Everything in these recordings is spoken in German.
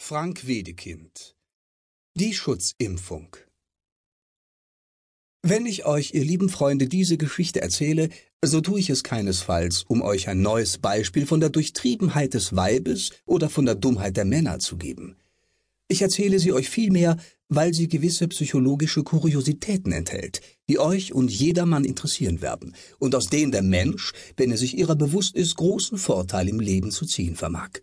Frank Wedekind Die Schutzimpfung Wenn ich euch, ihr lieben Freunde, diese Geschichte erzähle, so tue ich es keinesfalls, um euch ein neues Beispiel von der Durchtriebenheit des Weibes oder von der Dummheit der Männer zu geben. Ich erzähle sie euch vielmehr, weil sie gewisse psychologische Kuriositäten enthält, die euch und jedermann interessieren werden und aus denen der Mensch, wenn er sich ihrer bewusst ist, großen Vorteil im Leben zu ziehen vermag.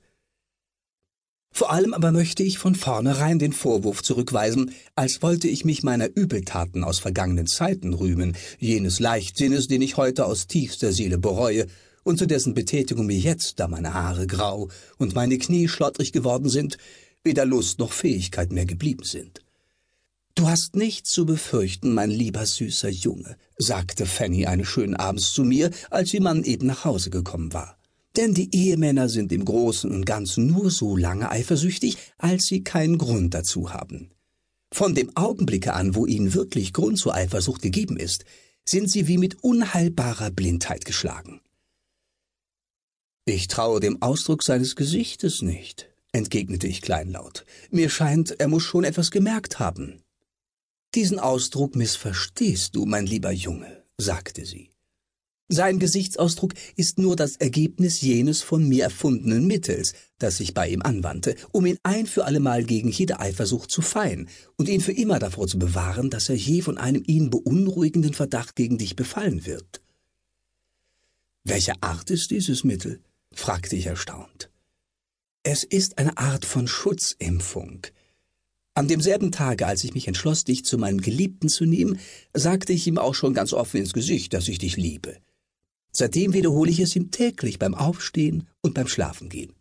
Vor allem aber möchte ich von vornherein den Vorwurf zurückweisen, als wollte ich mich meiner Übeltaten aus vergangenen Zeiten rühmen, jenes Leichtsinnes, den ich heute aus tiefster Seele bereue und zu dessen Betätigung mir jetzt, da meine Haare grau und meine Knie schlottrig geworden sind, weder Lust noch Fähigkeit mehr geblieben sind. Du hast nichts zu befürchten, mein lieber süßer Junge, sagte Fanny eines schönen Abends zu mir, als ihr Mann eben nach Hause gekommen war. Denn die Ehemänner sind im Großen und Ganzen nur so lange eifersüchtig, als sie keinen Grund dazu haben. Von dem Augenblicke an, wo ihnen wirklich Grund zur Eifersucht gegeben ist, sind sie wie mit unheilbarer Blindheit geschlagen. Ich traue dem Ausdruck seines Gesichtes nicht, entgegnete ich kleinlaut. Mir scheint, er muss schon etwas gemerkt haben. Diesen Ausdruck missverstehst du, mein lieber Junge, sagte sie. Sein Gesichtsausdruck ist nur das Ergebnis jenes von mir erfundenen Mittels, das ich bei ihm anwandte, um ihn ein für allemal gegen jede Eifersucht zu feien und ihn für immer davor zu bewahren, dass er je von einem ihn beunruhigenden Verdacht gegen dich befallen wird. Welche Art ist dieses Mittel? fragte ich erstaunt. Es ist eine Art von Schutzimpfung. An demselben Tage, als ich mich entschloss, dich zu meinem Geliebten zu nehmen, sagte ich ihm auch schon ganz offen ins Gesicht, dass ich dich liebe. Seitdem wiederhole ich es ihm täglich beim Aufstehen und beim Schlafengehen.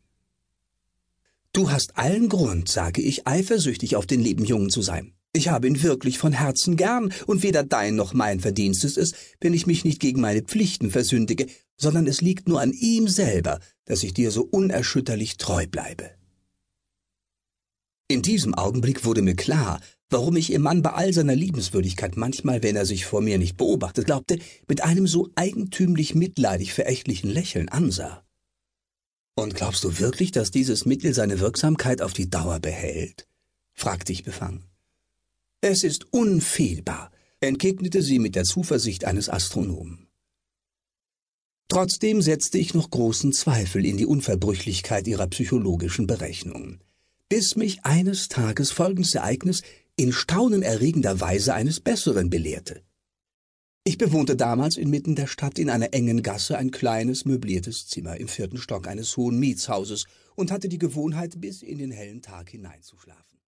Du hast allen Grund, sage ich, eifersüchtig auf den lieben Jungen zu sein. Ich habe ihn wirklich von Herzen gern, und weder dein noch mein Verdienst ist es, wenn ich mich nicht gegen meine Pflichten versündige, sondern es liegt nur an ihm selber, dass ich dir so unerschütterlich treu bleibe. In diesem Augenblick wurde mir klar, warum ich ihr Mann bei all seiner Liebenswürdigkeit manchmal, wenn er sich vor mir nicht beobachtet glaubte, mit einem so eigentümlich mitleidig verächtlichen Lächeln ansah. Und glaubst du wirklich, dass dieses Mittel seine Wirksamkeit auf die Dauer behält? fragte ich befangen. Es ist unfehlbar, entgegnete sie mit der Zuversicht eines Astronomen. Trotzdem setzte ich noch großen Zweifel in die Unverbrüchlichkeit ihrer psychologischen Berechnungen, bis mich eines Tages folgendes Ereignis in staunenerregender Weise eines Besseren belehrte. Ich bewohnte damals inmitten der Stadt in einer engen Gasse ein kleines möbliertes Zimmer im vierten Stock eines hohen Mietshauses und hatte die Gewohnheit, bis in den hellen Tag hineinzuschlafen.